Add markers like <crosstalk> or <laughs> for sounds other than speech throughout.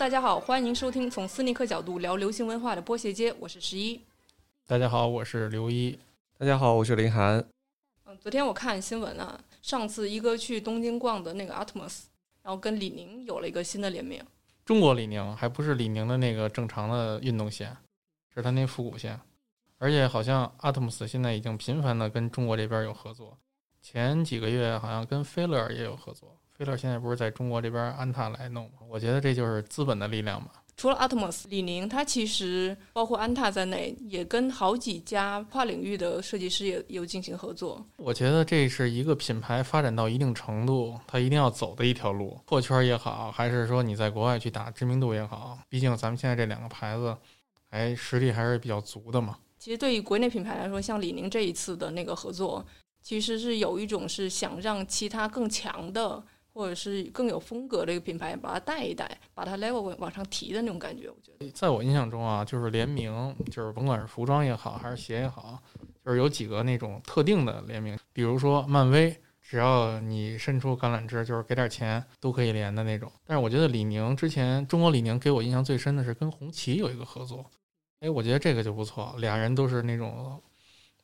大家好，欢迎收听从斯尼克角度聊流行文化的波鞋街，我是十一。大家好，我是刘一。大家好，我是林涵。嗯，昨天我看新闻啊，上次一哥去东京逛的那个 Atmos，然后跟李宁有了一个新的联名。中国李宁还不是李宁的那个正常的运动鞋，是他那复古鞋。而且好像 Atmos 现在已经频繁的跟中国这边有合作，前几个月好像跟菲乐也有合作。菲乐现在不是在中国这边安踏来弄吗？我觉得这就是资本的力量嘛。除了 Atmos，李宁它其实包括安踏在内，也跟好几家跨领域的设计师也有进行合作。我觉得这是一个品牌发展到一定程度，它一定要走的一条路，破圈也好，还是说你在国外去打知名度也好，毕竟咱们现在这两个牌子，哎，实力还是比较足的嘛。其实对于国内品牌来说，像李宁这一次的那个合作，其实是有一种是想让其他更强的。或者是更有风格的一个品牌，把它带一带，把它 level 往上提的那种感觉，我觉得。在我印象中啊，就是联名，就是甭管是服装也好，还是鞋也好，就是有几个那种特定的联名，比如说漫威，只要你伸出橄榄枝，就是给点钱都可以连的那种。但是我觉得李宁之前，中国李宁给我印象最深的是跟红旗有一个合作，哎，我觉得这个就不错，俩人都是那种，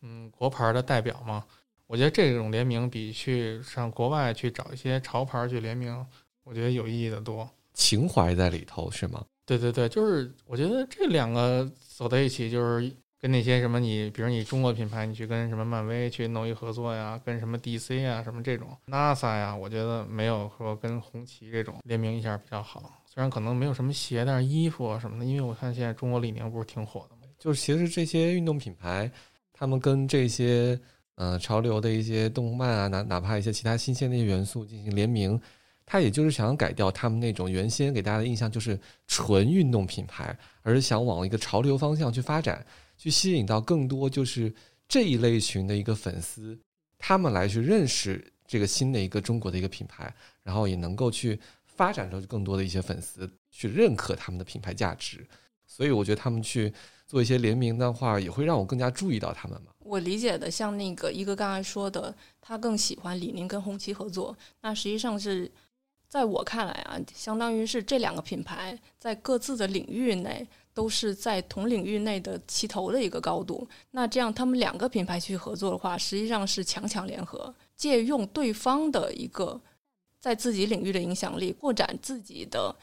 嗯，国牌的代表嘛。我觉得这种联名比去上国外去找一些潮牌去联名，我觉得有意义的多，情怀在里头是吗？对对对，就是我觉得这两个走在一起，就是跟那些什么你，比如你中国品牌，你去跟什么漫威去弄一合作呀，跟什么 DC 啊什么这种 NASA 呀，我觉得没有说跟红旗这种联名一下比较好。虽然可能没有什么鞋，但是衣服啊什么的，因为我看现在中国李宁不是挺火的吗？就是其实这些运动品牌，他们跟这些。呃，潮流的一些动漫啊，哪哪怕一些其他新鲜的一些元素进行联名，它也就是想改掉他们那种原先给大家的印象，就是纯运动品牌，而是想往一个潮流方向去发展，去吸引到更多就是这一类群的一个粉丝，他们来去认识这个新的一个中国的一个品牌，然后也能够去发展出更多的一些粉丝去认可他们的品牌价值，所以我觉得他们去做一些联名的话，也会让我更加注意到他们嘛。我理解的，像那个一哥刚才说的，他更喜欢李宁跟红旗合作。那实际上是在我看来啊，相当于是这两个品牌在各自的领域内都是在同领域内的齐头的一个高度。那这样他们两个品牌去合作的话，实际上是强强联合，借用对方的一个在自己领域的影响力，扩展自己的。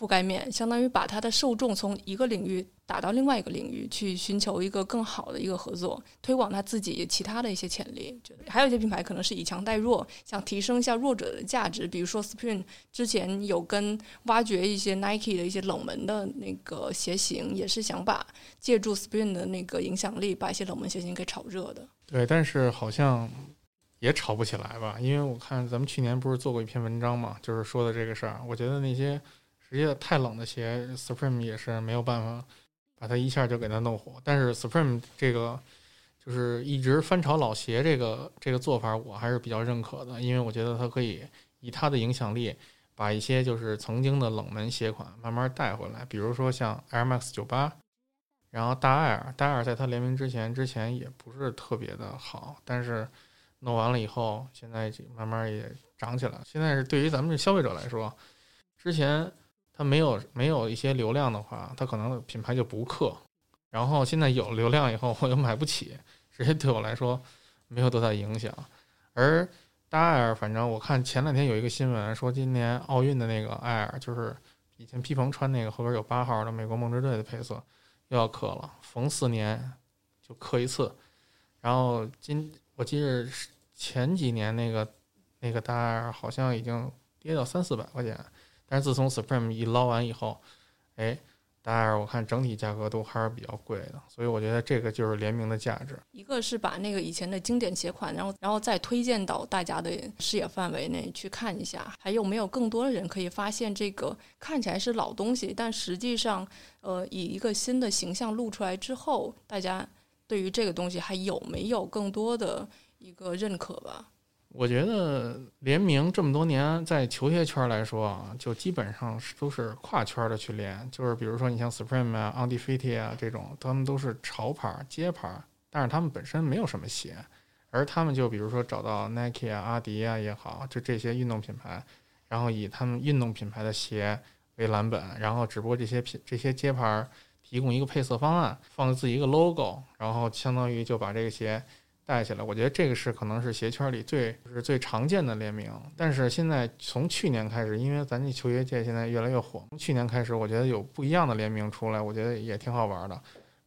覆盖面相当于把它的受众从一个领域打到另外一个领域，去寻求一个更好的一个合作，推广他自己其他的一些潜力。觉得还有一些品牌可能是以强带弱，想提升一下弱者的价值。比如说 Spring 之前有跟挖掘一些 Nike 的一些冷门的那个鞋型，也是想把借助 Spring 的那个影响力，把一些冷门鞋型给炒热的。对，但是好像也炒不起来吧？因为我看咱们去年不是做过一篇文章嘛，就是说的这个事儿。我觉得那些。直接太冷的鞋，Supreme 也是没有办法把它一下就给它弄火。但是 Supreme 这个就是一直翻炒老鞋这个这个做法，我还是比较认可的，因为我觉得它可以以它的影响力，把一些就是曾经的冷门鞋款慢慢带回来。比如说像 Air Max 九八，然后大艾尔，大艾尔在它联名之前之前也不是特别的好，但是弄完了以后，现在慢慢也涨起来了。现在是对于咱们这消费者来说，之前。它没有没有一些流量的话，它可能品牌就不氪。然后现在有流量以后，我又买不起，直接对我来说没有多大影响。而大艾尔，反正我看前两天有一个新闻说，今年奥运的那个艾尔，就是以前皮蓬穿那个后边有八号的美国梦之队的配色，又要刻了，逢四年就刻一次。然后今我记得前几年那个那个大艾尔好像已经跌到三四百块钱。但是自从 Supreme 一捞完以后，哎，大家我看整体价格都还是比较贵的，所以我觉得这个就是联名的价值。一个是把那个以前的经典鞋款，然后然后再推荐到大家的视野范围内去看一下，还有没有更多的人可以发现这个看起来是老东西，但实际上，呃，以一个新的形象露出来之后，大家对于这个东西还有没有更多的一个认可吧？我觉得联名这么多年，在球鞋圈来说啊，就基本上是都是跨圈的去联。就是比如说，你像 Supreme 啊、Undefeat 啊这种，他们都是潮牌、街牌，但是他们本身没有什么鞋，而他们就比如说找到 Nike 啊、阿迪啊也好，就这些运动品牌，然后以他们运动品牌的鞋为蓝本，然后只不过这些品这些街牌提供一个配色方案，放自己一个 logo，然后相当于就把这个鞋带起来。我觉得这个是可能是鞋圈里最就是最常见的联名。但是现在从去年开始，因为咱这球鞋界现在越来越火，从去年开始，我觉得有不一样的联名出来，我觉得也挺好玩的。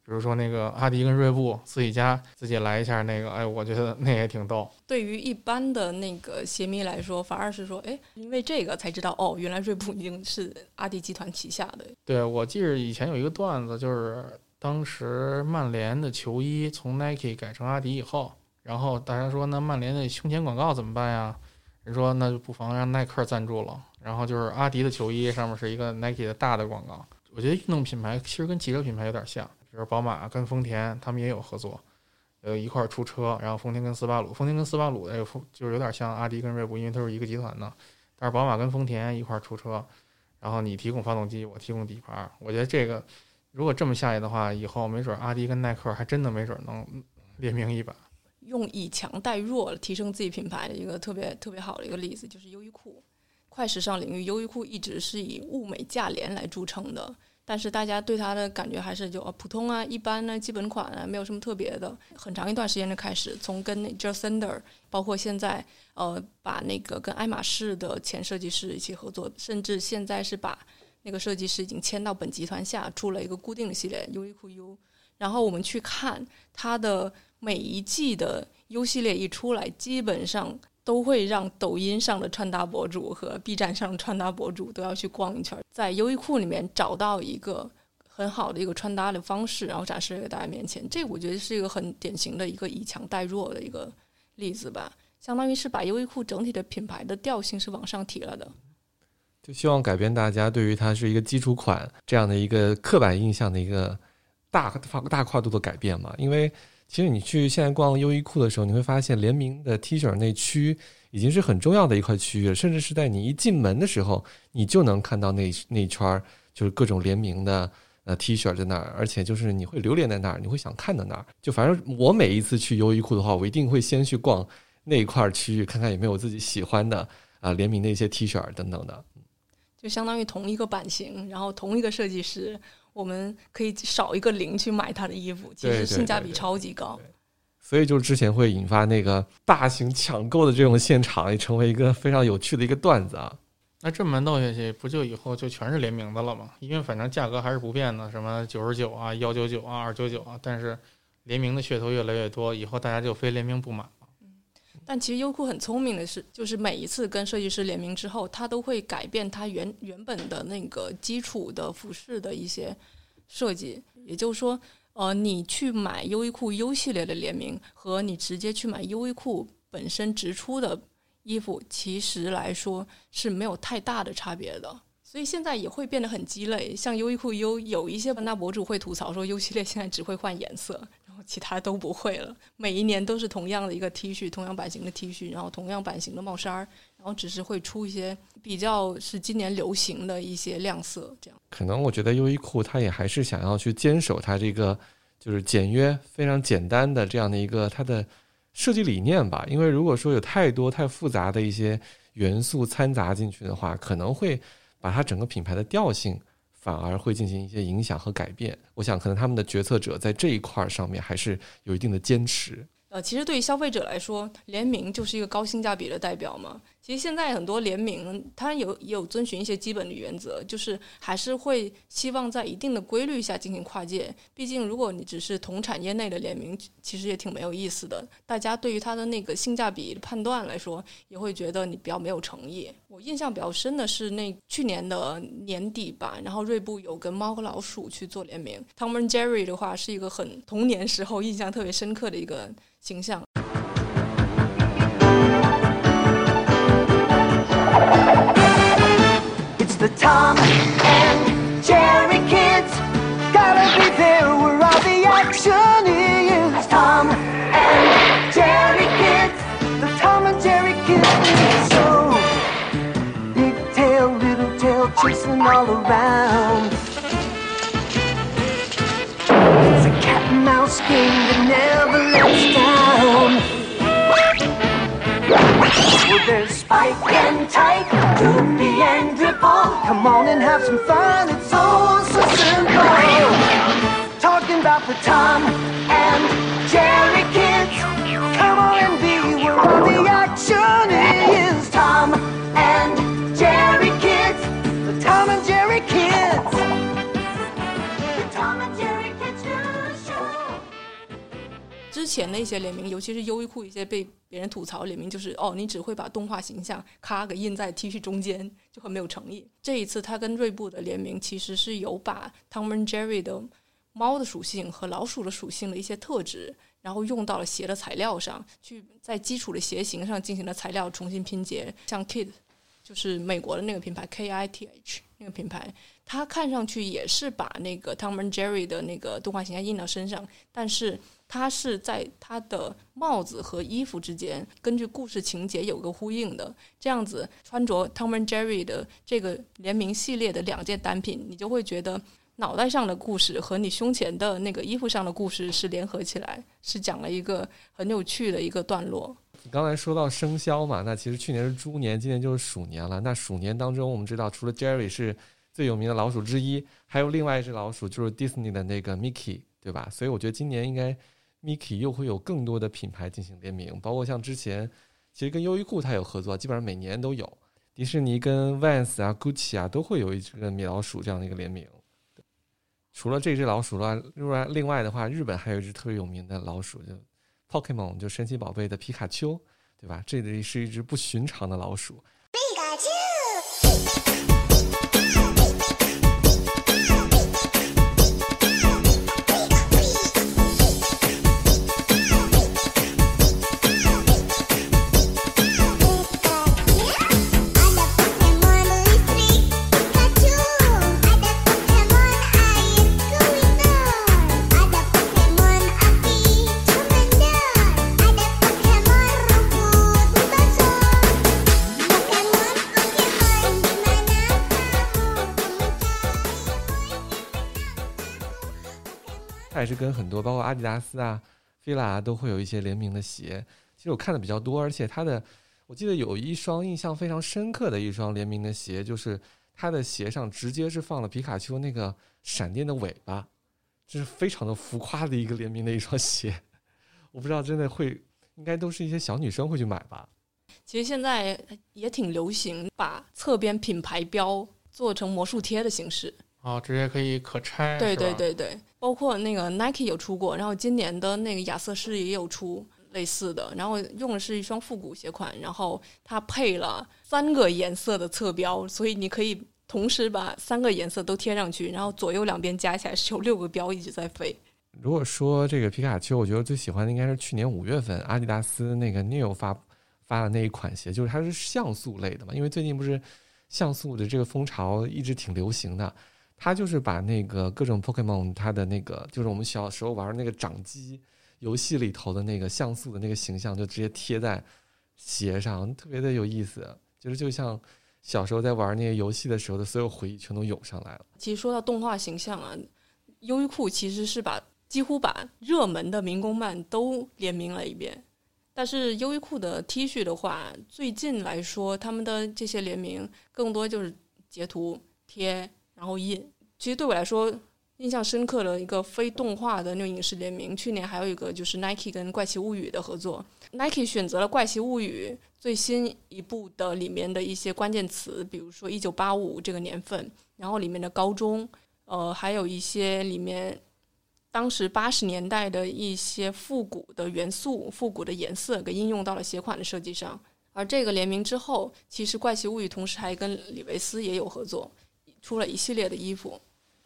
比如说那个阿迪跟锐步自己家自己来一下那个，哎，我觉得那也挺逗。对于一般的那个鞋迷来说，反而是说，哎，因为这个才知道，哦，原来锐步已经是阿迪集团旗下的。对，我记得以前有一个段子，就是当时曼联的球衣从 Nike 改成阿迪以后，然后大家说，那曼联的胸前广告怎么办呀？人说，那就不妨让耐克赞助了。然后就是阿迪的球衣上面是一个 Nike 的大的广告。我觉得运动品牌其实跟汽车品牌有点像。比如宝马跟丰田，他们也有合作，呃，一块儿出车。然后丰田跟斯巴鲁，丰田跟斯巴鲁的丰就有点像阿迪跟锐步，因为它是一个集团的。但是宝马跟丰田一块儿出车，然后你提供发动机，我提供底盘。我觉得这个如果这么下来的话，以后没准阿迪跟耐克还真的没准能联名一把。用以强代弱，提升自己品牌的一个特别特别好的一个例子，就是优衣库。快时尚领域，优衣库一直是以物美价廉来著称的。但是大家对它的感觉还是就普通啊，一般呢，基本款啊，没有什么特别的。很长一段时间就开始从跟 j a s e n d e r 包括现在呃，把那个跟爱马仕的前设计师一起合作，甚至现在是把那个设计师已经签到本集团下，出了一个固定的系列优衣库 U。然后我们去看它的每一季的 U 系列一出来，基本上。都会让抖音上的穿搭博主和 B 站上的穿搭博主都要去逛一圈，在优衣库里面找到一个很好的一个穿搭的方式，然后展示在大家面前。这我觉得是一个很典型的一个以强代弱的一个例子吧，相当于是把优衣库整体的品牌的调性是往上提了的。就希望改变大家对于它是一个基础款这样的一个刻板印象的一个大大跨度的改变嘛，因为。其实你去现在逛优衣库的时候，你会发现联名的 T 恤那区已经是很重要的一块区域了，甚至是在你一进门的时候，你就能看到那那一圈就是各种联名的呃 T 恤在那儿，而且就是你会流连在那儿，你会想看的那儿。就反正我每一次去优衣库的话，我一定会先去逛那一块区域，看看有没有自己喜欢的啊联名的一些 T 恤等等的。就相当于同一个版型，然后同一个设计师。我们可以少一个零去买他的衣服，其实性价比超级高。所以就之前会引发那个大型抢购的这种现场，也成为一个非常有趣的一个段子啊。那这么弄下去，不就以后就全是联名的了吗？因为反正价格还是不变的，什么九十九啊、幺九九啊、二九九啊，但是联名的噱头越来越多，以后大家就非联名不买。但其实优酷很聪明的是，就是每一次跟设计师联名之后，他都会改变他原原本的那个基础的服饰的一些设计。也就是说，呃，你去买优衣库 U 系列的联名，和你直接去买优衣库本身直出的衣服，其实来说是没有太大的差别的。所以现在也会变得很鸡肋。像优衣库 U，有一些穿搭博主会吐槽说，U 系列现在只会换颜色。其他都不会了，每一年都是同样的一个 T 恤，同样版型的 T 恤，然后同样版型的帽衫儿，然后只是会出一些比较是今年流行的一些亮色，这样。可能我觉得优衣库它也还是想要去坚守它这个就是简约、非常简单的这样的一个它的设计理念吧。因为如果说有太多太复杂的一些元素掺杂进去的话，可能会把它整个品牌的调性。反而会进行一些影响和改变。我想，可能他们的决策者在这一块上面还是有一定的坚持。呃，其实对于消费者来说，联名就是一个高性价比的代表嘛。其实现在很多联名，它有也有遵循一些基本的原则，就是还是会希望在一定的规律下进行跨界。毕竟，如果你只是同产业内的联名，其实也挺没有意思的。大家对于它的那个性价比判断来说，也会觉得你比较没有诚意。我印象比较深的是那去年的年底吧，然后锐步有跟猫和老鼠去做联名。Tom and Jerry 的话是一个很童年时候印象特别深刻的一个形象。the Tom and Jerry kids. Gotta be there where all the action is. Tom and Jerry kids. The Tom and Jerry kids. So big tail, little tail, chasing all around. Mouse game that never lets down. We're There's Spike and Tyke, Droopy and Dripple. Come on and have some fun. It's so, so simple. Talking about the Tom and Jerry kids. Come on and be where all the action is. Tom and Jerry kids. The Tom and Jerry 之前的一些联名，尤其是优衣库一些被别人吐槽联名，就是哦，你只会把动画形象咔给印在 T 恤中间，就很没有诚意。这一次他跟锐步的联名，其实是有把 Tom and Jerry 的猫的属性和老鼠的属性的一些特质，然后用到了鞋的材料上，去在基础的鞋型上进行了材料重新拼接。像 Kid，就是美国的那个品牌 K I T H 那个品牌，它看上去也是把那个 Tom and Jerry 的那个动画形象印到身上，但是它是在它的帽子和衣服之间，根据故事情节有个呼应的。这样子穿着 Tom and Jerry 的这个联名系列的两件单品，你就会觉得脑袋上的故事和你胸前的那个衣服上的故事是联合起来，是讲了一个很有趣的一个段落。你刚才说到生肖嘛，那其实去年是猪年，今年就是鼠年了。那鼠年当中，我们知道除了 Jerry 是最有名的老鼠之一，还有另外一只老鼠就是 Disney 的那个 Mickey，对吧？所以我觉得今年应该 Mickey 又会有更多的品牌进行联名，包括像之前其实跟优衣库它有合作，基本上每年都有。迪士尼跟 Vans 啊、Gucci 啊都会有一只米老鼠这样的一个联名。除了这只老鼠了，另外另外的话，日本还有一只特别有名的老鼠，就 Pokemon，就神奇宝贝的皮卡丘，对吧？这里是一只不寻常的老鼠。跟很多包括阿迪达斯啊、菲拉啊都会有一些联名的鞋。其实我看的比较多，而且它的我记得有一双印象非常深刻的一双联名的鞋，就是它的鞋上直接是放了皮卡丘那个闪电的尾巴，这是非常的浮夸的一个联名的一双鞋。我不知道真的会，应该都是一些小女生会去买吧。其实现在也挺流行把侧边品牌标做成魔术贴的形式。哦，直接可以可拆，对对，对对，包括那个 Nike 有出过，然后今年的那个亚瑟士也有出类似的，然后用的是一双复古鞋款，然后它配了三个颜色的侧标，所以你可以同时把三个颜色都贴上去，然后左右两边加起来是有六个标一直在飞。如果说这个皮卡丘，我觉得最喜欢的应该是去年五月份阿迪达斯那个 Neo 发发的那一款鞋，就是它是像素类的嘛，因为最近不是像素的这个风潮一直挺流行的，它就是把那个各种 Pokemon 它的那个就是我们小时候玩那个掌机游戏里头的那个像素的那个形象，就直接贴在鞋上，特别的有意思，就是就像小时候在玩那些游戏的时候的所有回忆全都涌上来了。其实说到动画形象啊，优衣库其实是把几乎把热门的民工漫都联名了一遍。但是优衣库的 T 恤的话，最近来说，他们的这些联名更多就是截图贴，然后印。其实对我来说，印象深刻的一个非动画的那种影视联名，去年还有一个就是 Nike 跟怪奇物语的合作。Nike 选择了怪奇物语最新一部的里面的一些关键词，比如说一九八五这个年份，然后里面的高中，呃，还有一些里面当时八十年代的一些复古的元素、复古的颜色给应用到了鞋款的设计上。而这个联名之后，其实怪奇物语同时还跟李维斯也有合作，出了一系列的衣服。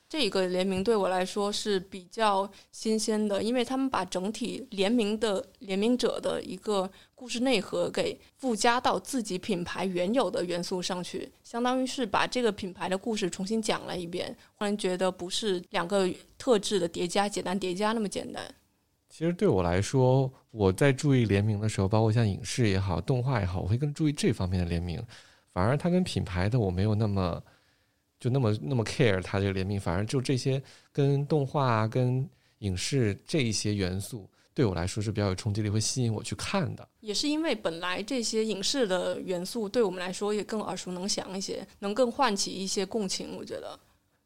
这个联名对我来说是比较新鲜的，因为他们把整体联名的联名者的一个故事内核给附加到自己品牌原有的元素上去，相当于是把这个品牌的故事重新讲了一遍，忽然觉得不是两个特质的叠加、简单叠加那么简单。其实对我来说，我在注意联名的时候，包括像影视也好、动画也好，我会更注意这方面的联名。反而它跟品牌的我没有那么就那么那么 care 它这个联名，反而就这些跟动画啊、跟影视这一些元素对我来说是比较有冲击力，会吸引我去看的。也是因为本来这些影视的元素对我们来说也更耳熟能详一些，能更唤起一些共情。我觉得，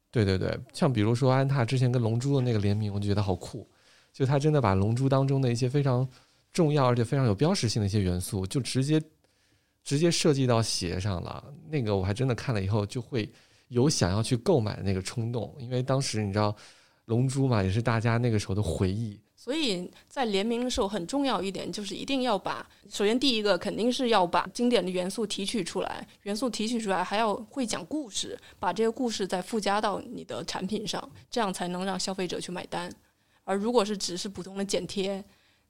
对对对，像比如说安踏之前跟龙珠的那个联名，我就觉得好酷，就他真的把龙珠当中的一些非常重要而且非常有标识性的一些元素，就直接直接设计到鞋上了。那个我还真的看了以后就会有想要去购买的那个冲动，因为当时你知道龙珠嘛，也是大家那个时候的回忆。所以在联名的时候，很重要一点就是一定要把，首先第一个肯定是要把经典的元素提取出来，元素提取出来还要会讲故事，把这个故事再附加到你的产品上，这样才能让消费者去买单。而如果是只是普通的剪贴，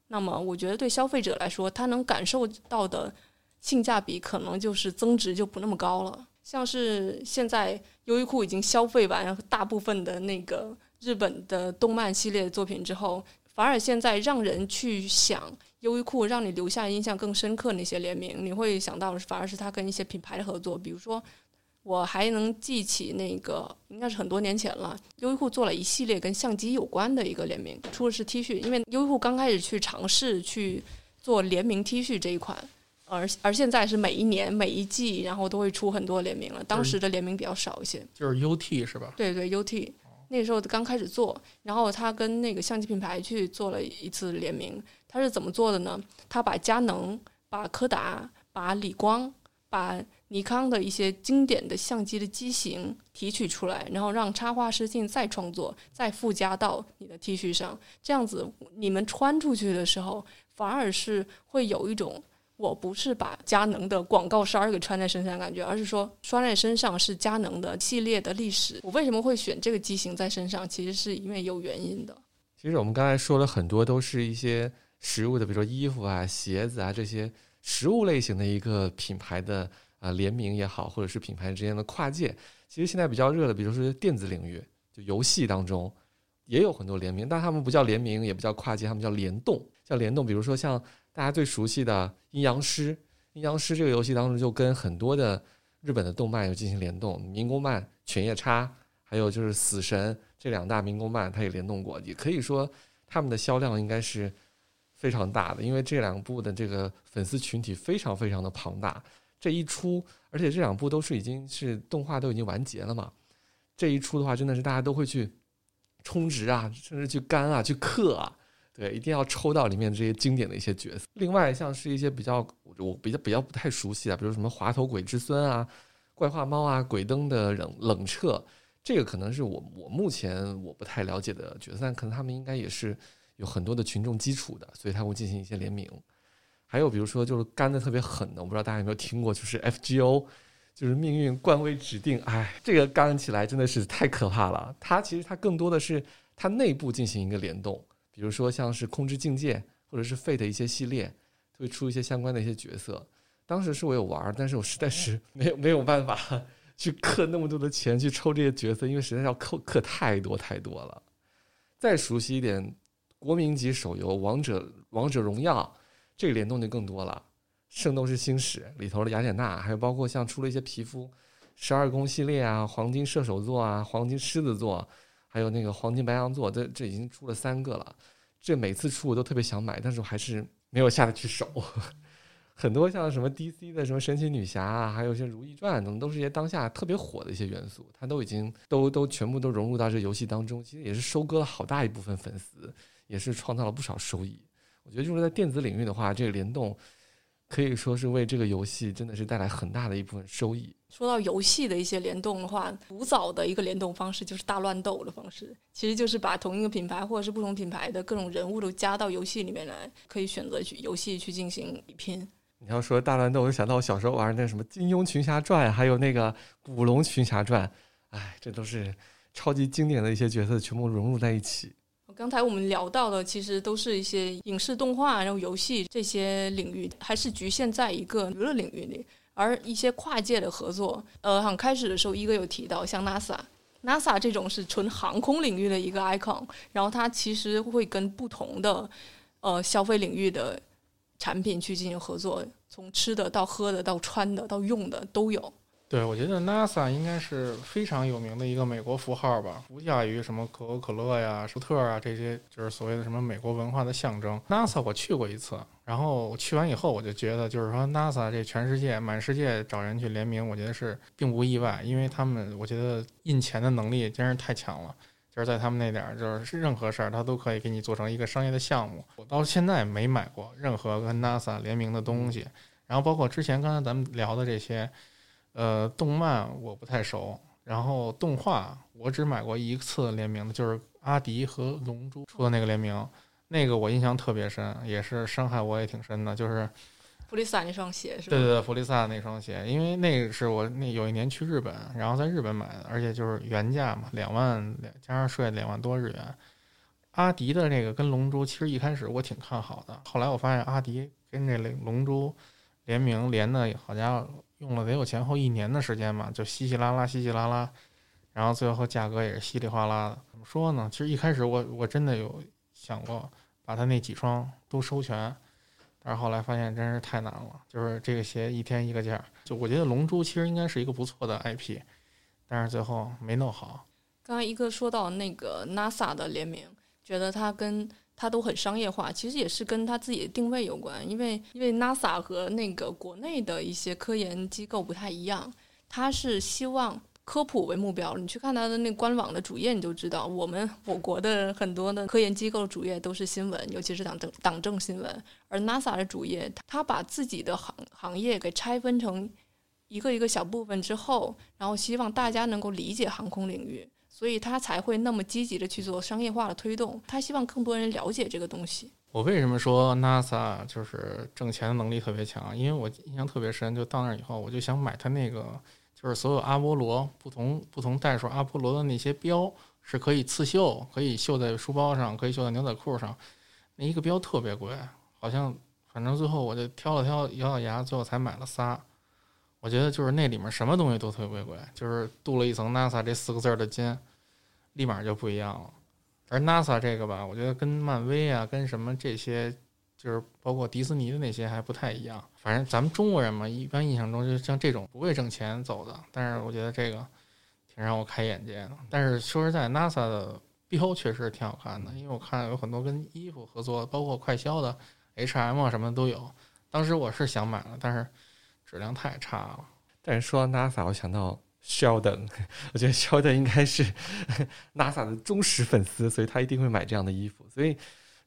那么我觉得对消费者来说，他能感受到的性价比可能就是增值就不那么高了。像是现在优衣库已经消费完大部分的那个日本的动漫系列作品之后，反而现在让人去想优衣库，让你留下印象更深刻那些联名，你会想到反而是他跟一些品牌的合作，比如说。我还能记起那个，应该是很多年前了。优衣库做了一系列跟相机有关的一个联名，出的是 T 恤，因为优衣库刚开始去尝试去做联名 T 恤这一款，而而现在是每一年每一季，然后都会出很多联名了。当时的联名比较少一些，就是 UT 是吧？对对，UT 那时候刚开始做，然后他跟那个相机品牌去做了一次联名。他是怎么做的呢？他把佳能、把柯达、把理光、把尼康的一些经典的相机的机型提取出来，然后让插画师进再创作，再附加到你的 T 恤上。这样子，你们穿出去的时候，反而是会有一种。我不是把佳能的广告衫儿给穿在身上，感觉，而是说穿在身上是佳能的系列的历史。我为什么会选这个机型在身上？其实是因为有原因的。其实我们刚才说了很多，都是一些实物的，比如说衣服啊、鞋子啊这些实物类型的一个品牌的啊联名也好，或者是品牌之间的跨界。其实现在比较热的，比如说电子领域，就游戏当中也有很多联名，但他们不叫联名，也不叫跨界，他们叫联动，叫联动。比如说像大家最熟悉的《阴阳师》，《阴阳师》这个游戏当中就跟很多的日本的动漫有进行联动，民工漫《犬夜叉》，还有就是《死神》这两大民工漫，它也联动过，也可以说他们的销量应该是非常大的，因为这两部的这个粉丝群体非常非常的庞大。这一出，而且这两部都是已经是动画都已经完结了嘛，这一出的话，真的是大家都会去充值啊，甚至去肝啊，去氪啊。对，一定要抽到里面这些经典的一些角色。另外，像是一些比较我比较比较不太熟悉的，比如什么滑头鬼之孙啊、怪画猫啊、鬼灯的冷冷彻，这个可能是我我目前我不太了解的角色，但可能他们应该也是有很多的群众基础的，所以他会进行一些联名。还有比如说就是干的特别狠的，我不知道大家有没有听过，就是 FGO，就是命运冠位指定，哎，这个干起来真的是太可怕了。它其实它更多的是它内部进行一个联动。比如说像是空之境界或者是 Fate 的一些系列，会出一些相关的一些角色。当时是我有玩儿，但是我实在是没有没有办法去氪那么多的钱去抽这些角色，因为实在要氪氪太多太多了。再熟悉一点国民级手游《王者王者荣耀》，这个联动就更多了，《圣斗士星矢》里头的雅典娜，还有包括像出了一些皮肤十二宫系列啊、黄金射手座啊、黄金狮子座。还有那个黄金白羊座，这这已经出了三个了。这每次出我都特别想买，但是我还是没有下得去手。<laughs> 很多像什么 DC 的什么神奇女侠啊，还有一些如懿传等，都是一些当下特别火的一些元素，它都已经都都全部都融入到这游戏当中。其实也是收割了好大一部分粉丝，也是创造了不少收益。我觉得就是在电子领域的话，这个联动可以说是为这个游戏真的是带来很大的一部分收益。说到游戏的一些联动的话，古早的一个联动方式就是大乱斗的方式，其实就是把同一个品牌或者是不同品牌的各种人物都加到游戏里面来，可以选择去游戏去进行比拼。你要说大乱斗，我就想到我小时候玩那什么《金庸群侠传》，还有那个《古龙群侠传》，哎，这都是超级经典的一些角色，全部融入在一起。刚才我们聊到的，其实都是一些影视动画，然后游戏这些领域，还是局限在一个娱乐领域里。而一些跨界的合作，呃，很开始的时候，一哥有提到，像 NASA，NASA 这种是纯航空领域的一个 icon，然后它其实会跟不同的呃消费领域的产品去进行合作，从吃的到喝的到穿的到用的都有。对，我觉得 NASA 应该是非常有名的一个美国符号吧，不亚于什么可口可乐呀、舒特啊这些，就是所谓的什么美国文化的象征。NASA 我去过一次，然后我去完以后，我就觉得，就是说 NASA 这全世界满世界找人去联名，我觉得是并不意外，因为他们我觉得印钱的能力真是太强了。就是在他们那点儿，就是任何事儿他都可以给你做成一个商业的项目。我到现在没买过任何跟 NASA 联名的东西，然后包括之前刚才咱们聊的这些。呃，动漫我不太熟，然后动画我只买过一次联名的，就是阿迪和龙珠出的那个联名，那个我印象特别深，也是伤害我也挺深的，就是弗利萨那双鞋是吧？对对对，弗利萨那双鞋，因为那个是我那有一年去日本，然后在日本买的，而且就是原价嘛，两万两加上税两万多日元。阿迪的那个跟龙珠，其实一开始我挺看好的，后来我发现阿迪跟这龙珠联名连的好家伙。用了得有前后一年的时间吧，就稀稀拉拉，稀稀拉拉，然后最后价格也是稀里哗啦的。怎么说呢？其实一开始我我真的有想过把它那几双都收全，但是后来发现真是太难了。就是这个鞋一天一个价，就我觉得龙珠其实应该是一个不错的 IP，但是最后没弄好。刚才一哥说到那个 NASA 的联名，觉得它跟它都很商业化，其实也是跟它自己的定位有关。因为因为 NASA 和那个国内的一些科研机构不太一样，它是希望科普为目标。你去看它的那官网的主页，你就知道，我们我国的很多的科研机构主页都是新闻，尤其是党政党政新闻。而 NASA 的主页，它把自己的行行业给拆分成一个一个小部分之后，然后希望大家能够理解航空领域。所以他才会那么积极的去做商业化的推动，他希望更多人了解这个东西。我为什么说 NASA 就是挣钱的能力特别强？因为我印象特别深，就到那儿以后，我就想买他那个，就是所有阿波罗不同不同代数阿波罗的那些标是可以刺绣，可以绣在书包上，可以绣在牛仔裤上。那一个标特别贵，好像反正最后我就挑了挑，咬咬牙，最后才买了仨。我觉得就是那里面什么东西都特别贵，就是镀了一层 NASA 这四个字儿的金。立马就不一样了，而 NASA 这个吧，我觉得跟漫威啊，跟什么这些，就是包括迪士尼的那些还不太一样。反正咱们中国人嘛，一般印象中就像这种不为挣钱走的。但是我觉得这个挺让我开眼界的。但是说实在，NASA 的标确实挺好看的，因为我看有很多跟衣服合作，包括快销的 H&M 什么都有。当时我是想买了，但是质量太差了。但是说到 NASA，我想到 Sheldon，我觉得 Sheldon 应该是 <laughs> NASA 的忠实粉丝，所以他一定会买这样的衣服。所以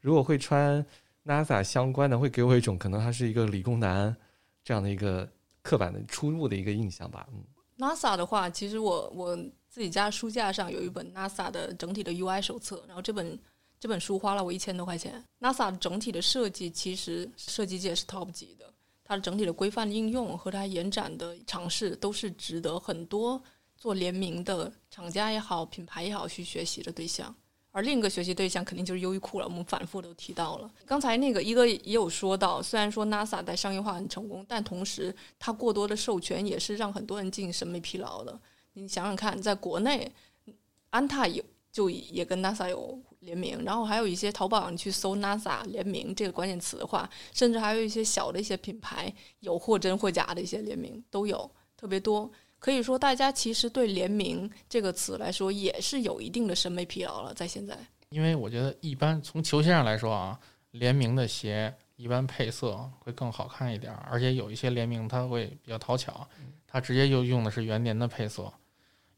如果会穿 NASA 相关的，会给我一种可能他是一个理工男这样的一个刻板的出入的一个印象吧。嗯，NASA 的话，其实我我自己家书架上有一本 NASA 的整体的 UI 手册，然后这本这本书花了我一千多块钱。NASA 整体的设计其实设计界是 top 级的，它的整体的规范应用和它延展的尝试都是值得很多做联名的厂家也好、品牌也好去学习的对象。而另一个学习对象肯定就是优衣库了，我们反复都提到了。刚才那个一哥也有说到，虽然说 NASA 在商业化很成功，但同时它过多的授权也是让很多人进行审美疲劳的。你想想看，在国内，安踏有就也跟 NASA 有联名，然后还有一些淘宝上你去搜 NASA 联名这个关键词的话，甚至还有一些小的一些品牌有或真或假的一些联名都有，特别多。可以说，大家其实对“联名”这个词来说，也是有一定的审美疲劳了。在现在，因为我觉得一般从球鞋上来说啊，联名的鞋一般配色会更好看一点儿，而且有一些联名它会比较讨巧，它直接就用的是元年的配色，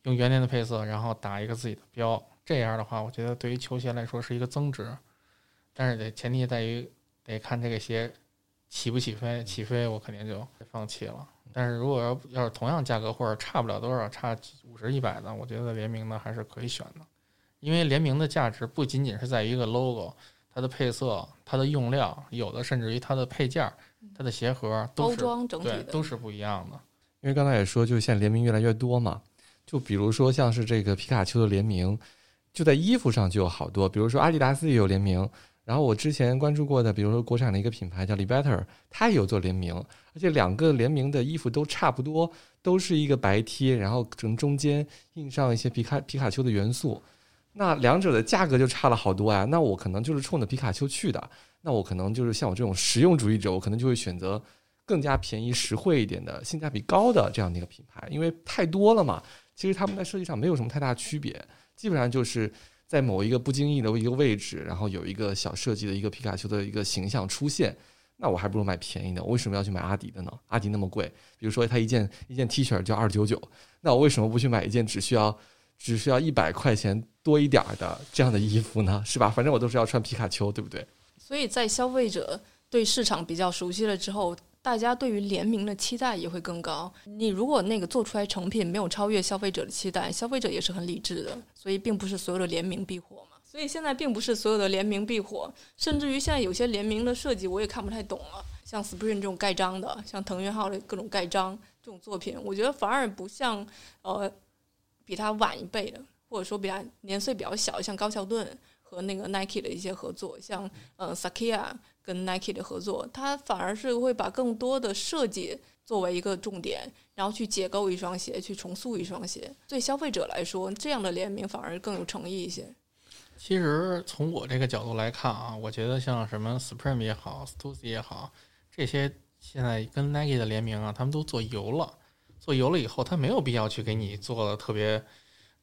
用元年的配色，然后打一个自己的标，这样的话，我觉得对于球鞋来说是一个增值，但是得前提在于得看这个鞋起不起飞，起飞我肯定就放弃了。但是如果要要是同样价格或者差不了多少，差五十一百的，我觉得联名的还是可以选的。因为联名的价值不仅仅是在于一个 logo，它的配色、它的用料，有的甚至于它的配件、它的鞋盒都包装整体的都是不一样的。因为刚才也说，就现在联名越来越多嘛，就比如说像是这个皮卡丘的联名，就在衣服上就有好多，比如说阿迪达斯也有联名。然后我之前关注过的，比如说国产的一个品牌叫 Libetter，它也有做联名，而且两个联名的衣服都差不多，都是一个白 T，然后中中间印上一些皮卡皮卡丘的元素。那两者的价格就差了好多呀。那我可能就是冲着皮卡丘去的，那我可能就是像我这种实用主义者，我可能就会选择更加便宜实惠一点的、性价比高的这样的一个品牌，因为太多了嘛。其实他们在设计上没有什么太大区别，基本上就是在某一个不经意的一个位置，然后有一个小设计的一个皮卡丘的一个形象出现。那我还不如买便宜的，我为什么要去买阿迪的呢？阿迪那么贵，比如说它一件一件 T 恤就二九九，那我为什么不去买一件只需要只需要一百块钱多一点的这样的衣服呢？是吧？反正我都是要穿皮卡丘，对不对？所以在消费者对市场比较熟悉了之后，大家对于联名的期待也会更高。你如果那个做出来成品没有超越消费者的期待，消费者也是很理智的，所以并不是所有的联名必火嘛。所以现在并不是所有的联名必火，甚至于现在有些联名的设计我也看不太懂了，像 Spring 这种盖章的，像藤原浩的各种盖章这种作品，我觉得反而不像呃比它晚一辈的，或者说比它年岁比较小，像高桥盾和那个 Nike 的一些合作，像呃 Sakia 跟 Nike 的合作，它反而是会把更多的设计作为一个重点，然后去解构一双鞋，去重塑一双鞋。对消费者来说，这样的联名反而更有诚意一些。其实从我这个角度来看啊，我觉得像什么 Supreme 也好，Stussy 也好，这些现在跟 Nike 的联名啊，他们都做油了。做油了以后，他没有必要去给你做的特别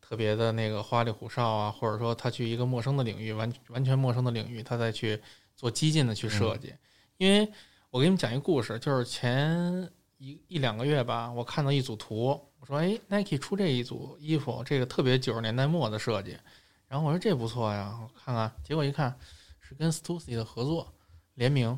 特别的那个花里胡哨啊，或者说他去一个陌生的领域，完完全陌生的领域，他再去做激进的去设计。因为我给你们讲一个故事，就是前一一两个月吧，我看到一组图，我说哎，Nike 出这一组衣服，这个特别九十年代末的设计。然后我说这不错呀，我看看，结果一看是跟 Stussy 的合作联名，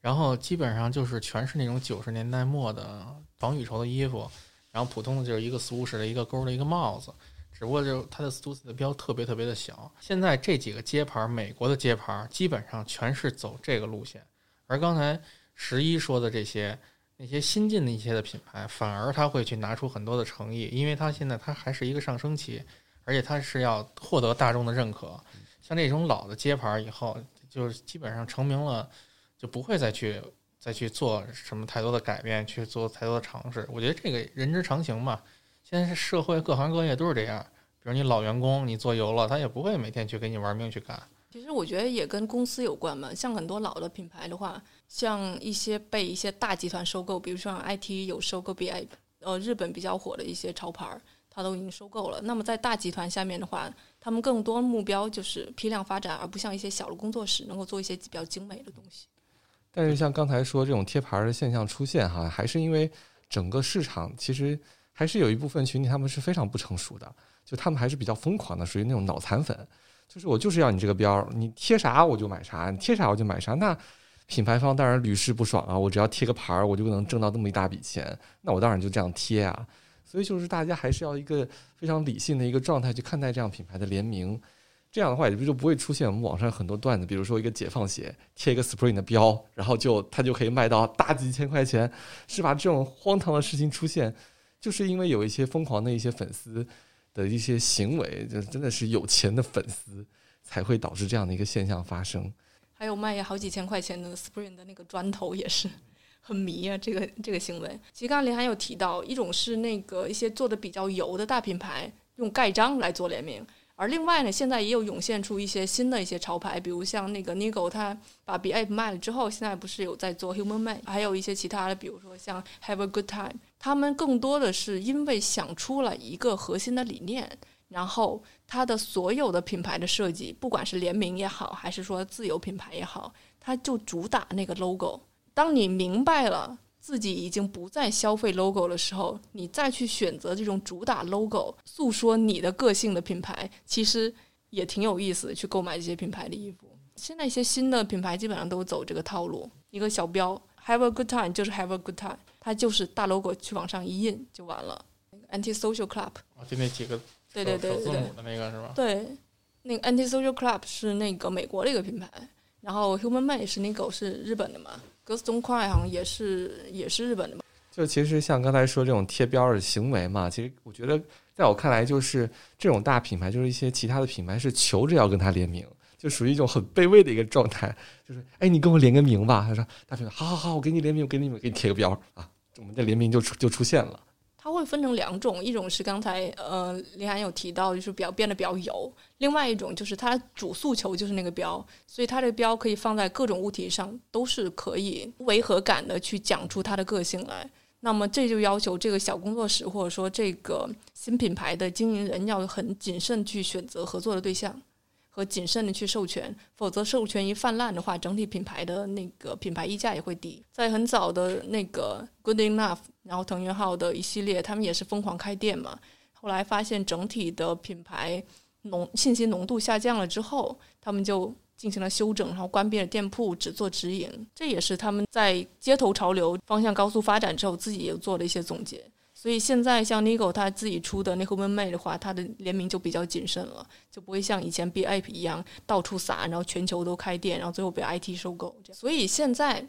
然后基本上就是全是那种九十年代末的防雨绸的衣服，然后普通的就是一个 swoosh 的一个钩的一个帽子，只不过就它的 Stussy 的标特别特别的小。现在这几个街牌，美国的街牌基本上全是走这个路线，而刚才十一说的这些那些新进的一些的品牌，反而他会去拿出很多的诚意，因为它现在它还是一个上升期。而且它是要获得大众的认可，像这种老的街牌以后，就是基本上成名了，就不会再去再去做什么太多的改变，去做太多的尝试。我觉得这个人之常情嘛。现在是社会各行各业都是这样，比如你老员工，你做油了，他也不会每天去给你玩命去干。其实我觉得也跟公司有关嘛。像很多老的品牌的话，像一些被一些大集团收购，比如说像 IT 有收购 BI，呃，日本比较火的一些潮牌儿。它都已经收购了。那么在大集团下面的话，他们更多目标就是批量发展，而不像一些小的工作室能够做一些比较精美的东西。但是像刚才说这种贴牌的现象出现哈，还是因为整个市场其实还是有一部分群体他们是非常不成熟的，就他们还是比较疯狂的，属于那种脑残粉。就是我就是要你这个标，你贴啥我就买啥，你贴啥我就买啥。那品牌方当然屡试不爽啊，我只要贴个牌儿，我就能挣到那么一大笔钱，那我当然就这样贴啊。所以就是大家还是要一个非常理性的一个状态去看待这样品牌的联名，这样的话也就不会出现我们网上很多段子，比如说一个解放鞋贴一个 Spring 的标，然后就它就可以卖到大几千块钱，是吧？这种荒唐的事情出现，就是因为有一些疯狂的一些粉丝的一些行为，就真的是有钱的粉丝才会导致这样的一个现象发生。还有卖好几千块钱的 Spring 的那个砖头也是。很迷啊，这个这个行为。其实刚才林涵有提到，一种是那个一些做的比较油的大品牌用盖章来做联名，而另外呢，现在也有涌现出一些新的一些潮牌，比如像那个 Nigo，它把 B Ape 卖了之后，现在不是有在做 Human Made，还有一些其他的，比如说像 Have a Good Time，他们更多的是因为想出了一个核心的理念，然后它的所有的品牌的设计，不管是联名也好，还是说自有品牌也好，它就主打那个 logo。当你明白了自己已经不再消费 logo 的时候，你再去选择这种主打 logo、诉说你的个性的品牌，其实也挺有意思的。去购买这些品牌的衣服，现在一些新的品牌基本上都走这个套路，一个小标 “Have a good time” 就是 “Have a good time”，它就是大 logo 去往上一印就完了。Anti Social Club，啊，就那几个对对对对对首字母的那个是吧？对，那个 Anti Social Club 是那个美国的一个品牌，然后 Human Made 是那狗是日本的嘛。格斯东快好像也是也是日本的嘛？就其实像刚才说这种贴标的行为嘛，其实我觉得在我看来，就是这种大品牌，就是一些其他的品牌是求着要跟他联名，就属于一种很卑微的一个状态，就是哎，你跟我联个名吧。他说大品牌，好好好，我给你联名，我给你给你贴个标啊，我们的联名就出就出现了。它会分成两种，一种是刚才呃林涵有提到，就是比较变得比较油；另外一种就是它主诉求就是那个标，所以它这个标可以放在各种物体上，都是可以违和感的去讲出它的个性来。那么这就要求这个小工作室或者说这个新品牌的经营人要很谨慎去选择合作的对象，和谨慎的去授权，否则授权一泛滥的话，整体品牌的那个品牌溢价也会低。在很早的那个 Good Enough，然后腾讯号的一系列，他们也是疯狂开店嘛，后来发现整体的品牌浓信息浓度下降了之后，他们就进行了修整，然后关闭了店铺，只做直营。这也是他们在街头潮流方向高速发展之后，自己也做了一些总结。所以现在像 Nigo 他自己出的那 Human Made 的话，它的联名就比较谨慎了，就不会像以前 B App 一样到处撒，然后全球都开店，然后最后被 IT 收购。所以现在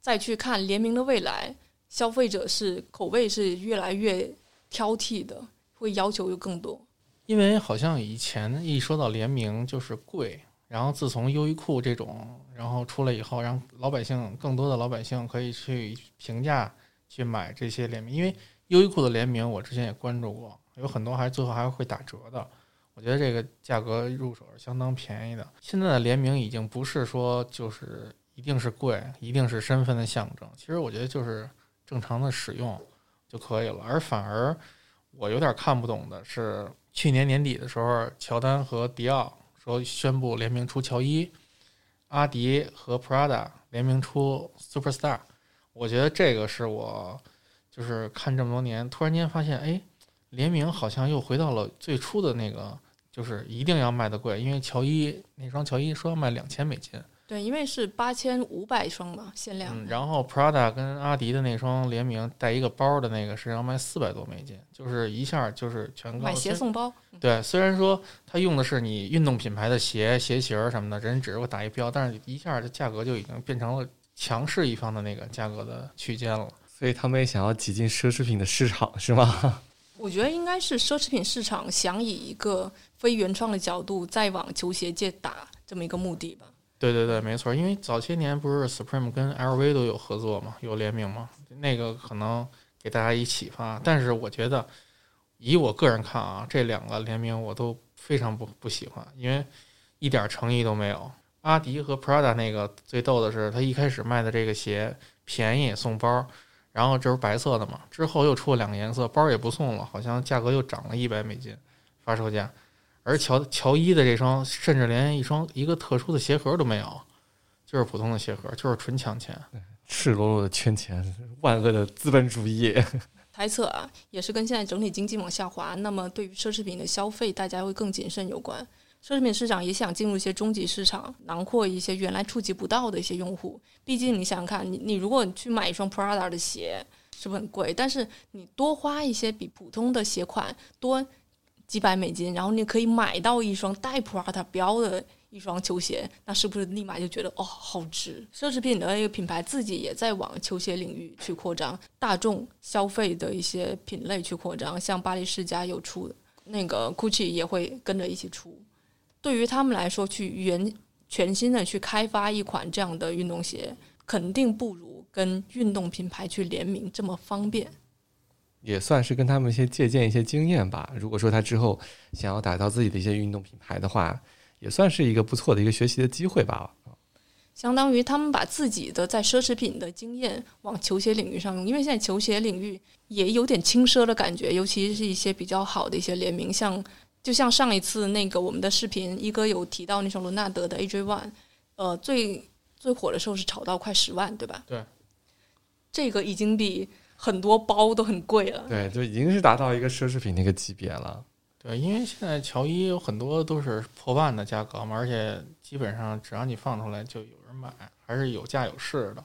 再去看联名的未来，消费者是口味是越来越挑剔的，会要求又更多。因为好像以前一说到联名就是贵，然后自从优衣库这种然后出来以后，让老百姓更多的老百姓可以去平价去买这些联名，因为优衣库的联名我之前也关注过，有很多还最后还会打折的。我觉得这个价格入手是相当便宜的。现在的联名已经不是说就是一定是贵，一定是身份的象征。其实我觉得就是正常的使用就可以了。而反而我有点看不懂的是，去年年底的时候，乔丹和迪奥说宣布联名出乔伊，阿迪和 Prada 联名出 Superstar。我觉得这个是我就是看这么多年，突然间发现，哎，联名好像又回到了最初的那个，就是一定要卖的贵，因为乔伊那双乔伊说要卖两千美金，对，因为是八千五百双嘛，限量。嗯，然后 Prada 跟阿迪的那双联名带一个包的那个是要卖四百多美金，就是一下就是全高。买鞋送包，对，虽然说他用的是你运动品牌的鞋、鞋型什么的，人只是给打一标，但是一下这价格就已经变成了强势一方的那个价格的区间了。所以他们也想要挤进奢侈品的市场，是吗？<laughs> 我觉得应该是奢侈品市场想以一个非原创的角度再往球鞋界打这么一个目的吧。对对对，没错，因为早些年不是 Supreme 跟 LV 都有合作嘛，有联名嘛，那个可能给大家一启发。但是我觉得，以我个人看啊，这两个联名我都非常不不喜欢，因为一点诚意都没有。阿迪和 Prada 那个最逗的是，他一开始卖的这个鞋便宜送包，然后这是白色的嘛，之后又出了两个颜色，包也不送了，好像价格又涨了一百美金发售价。而乔乔伊的这双甚至连一双一个特殊的鞋盒都没有，就是普通的鞋盒，就是纯抢钱。赤裸裸的圈钱，万恶的资本主义。<laughs> 猜测啊，也是跟现在整体经济往下滑，那么对于奢侈品的消费，大家会更谨慎有关。奢侈品市场也想进入一些中级市场，囊括一些原来触及不到的一些用户。毕竟你想想看，你你如果你去买一双 Prada 的鞋，是不是很贵？但是你多花一些比普通的鞋款多几百美金，然后你可以买到一双带 Prada 标的一双球鞋，那是不是立马就觉得哦好值？奢侈品的一个品牌自己也在往球鞋领域去扩张，大众消费的一些品类去扩张，像巴黎世家有出的，那个 Gucci 也会跟着一起出。对于他们来说，去原全新的去开发一款这样的运动鞋，肯定不如跟运动品牌去联名这么方便。也算是跟他们一些借鉴一些经验吧。如果说他之后想要打造自己的一些运动品牌的话，也算是一个不错的一个学习的机会吧。相当于他们把自己的在奢侈品的经验往球鞋领域上用，因为现在球鞋领域也有点轻奢的感觉，尤其是一些比较好的一些联名，像就像上一次那个我们的视频，一哥有提到那双伦纳德的 AJ One，呃，最最火的时候是炒到快十万，对吧？对，这个已经比很多包都很贵了。对，就已经是达到一个奢侈品那个级别了。对，因为现在乔伊有很多都是破万的价格嘛，而且基本上只要你放出来就有人买，还是有价有市的。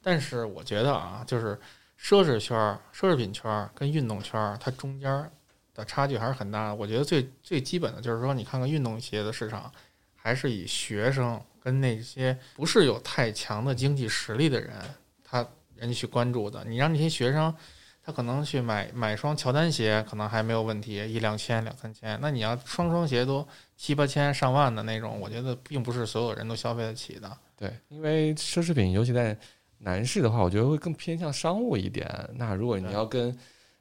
但是我觉得啊，就是奢侈圈、奢侈品圈跟运动圈，它中间儿的差距还是很大的。我觉得最最基本的就是说，你看看运动鞋的市场，还是以学生跟那些不是有太强的经济实力的人，他人家去关注的。你让那些学生。他可能去买买双乔丹鞋，可能还没有问题，一两千、两三千。那你要双双鞋都七八千、上万的那种，我觉得并不是所有人都消费得起的。对，因为奢侈品，尤其在男士的话，我觉得会更偏向商务一点。那如果你要跟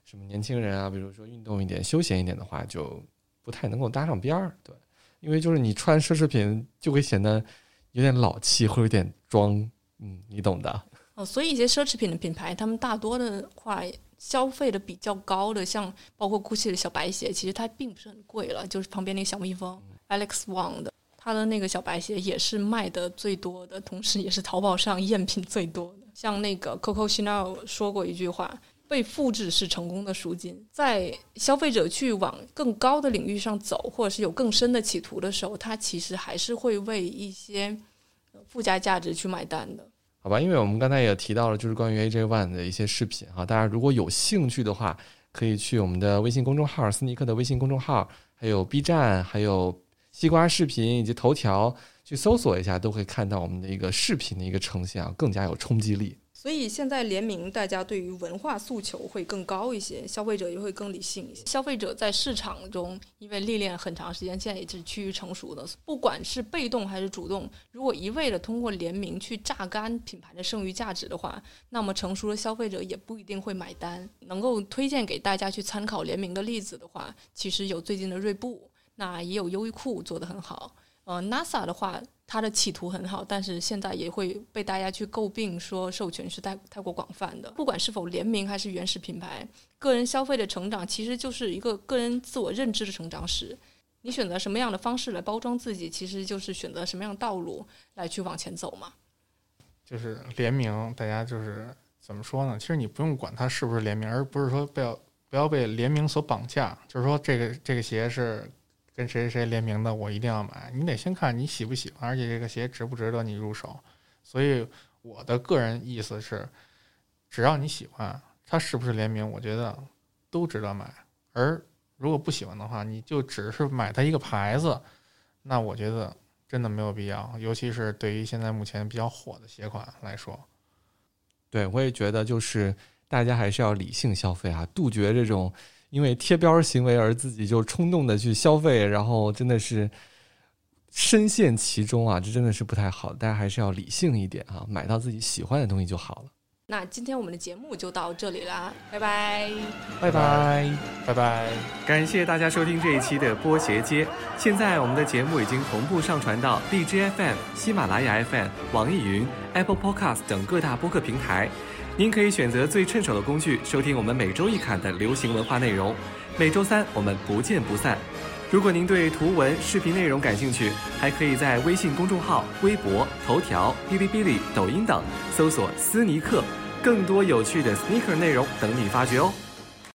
什么年轻人啊，比如说运动一点、休闲一点的话，就不太能够搭上边儿。对，因为就是你穿奢侈品就会显得有点老气，会有点装，嗯，你懂的。哦，所以一些奢侈品的品牌，他们大多的话消费的比较高的，像包括 GUCCI 的小白鞋，其实它并不是很贵了，就是旁边那个小蜜蜂 Alex Wang 的，它的那个小白鞋也是卖的最多的，同时也是淘宝上赝品最多的。像那个 Coco Chanel 说过一句话。被复制是成功的赎金，在消费者去往更高的领域上走，或者是有更深的企图的时候，他其实还是会为一些附加价值去买单的。好吧，因为我们刚才也提到了，就是关于 AJ One 的一些视频哈，大家如果有兴趣的话，可以去我们的微信公众号“斯尼克”的微信公众号，还有 B 站，还有西瓜视频以及头条去搜索一下，都会看到我们的一个视频的一个呈现啊，更加有冲击力。所以现在联名，大家对于文化诉求会更高一些，消费者也会更理性一些。消费者在市场中，因为历练很长时间，现在也是趋于成熟的。不管是被动还是主动，如果一味的通过联名去榨干品牌的剩余价值的话，那么成熟的消费者也不一定会买单。能够推荐给大家去参考联名的例子的话，其实有最近的锐步，那也有优衣库做得很好。呃，NASA 的话，它的企图很好，但是现在也会被大家去诟病说授权是太太过广泛的。不管是否联名还是原始品牌，个人消费的成长其实就是一个个人自我认知的成长史。你选择什么样的方式来包装自己，其实就是选择什么样的道路来去往前走嘛。就是联名，大家就是怎么说呢？其实你不用管它是不是联名，而不是说不要不要被联名所绑架。就是说这个这个鞋是跟谁谁谁联名的，我一定要买。你得先看你喜不喜欢，而且这个鞋值不值得你入手。所以我的个人意思是，只要你喜欢，它是不是联名，我觉得都值得买。而如果不喜欢的话，你就只是买它一个牌子，那我觉得真的没有必要。尤其是对于现在目前比较火的鞋款来说。对，我也觉得就是大家还是要理性消费啊，杜绝这种因为贴标行为而自己就冲动的去消费，然后真的是深陷其中啊，这真的是不太好。大家还是要理性一点啊，买到自己喜欢的东西就好了。那今天我们的节目就到这里啦，拜拜。拜拜。拜拜。感谢大家收听这一期的波鞋街。现在我们的节目已经同步上传到荔枝 FM、喜马拉雅 FM、网易云、Apple Podcast 等各大播客平台。您可以选择最趁手的工具收听我们每周一侃的流行文化内容。每周三我们不见不散。如果您对图文、视频内容感兴趣，还可以在微信公众号、微博、头条、哔哩哔哩、抖音等搜索“斯尼克”，更多有趣的 sneaker 内容等你发掘哦。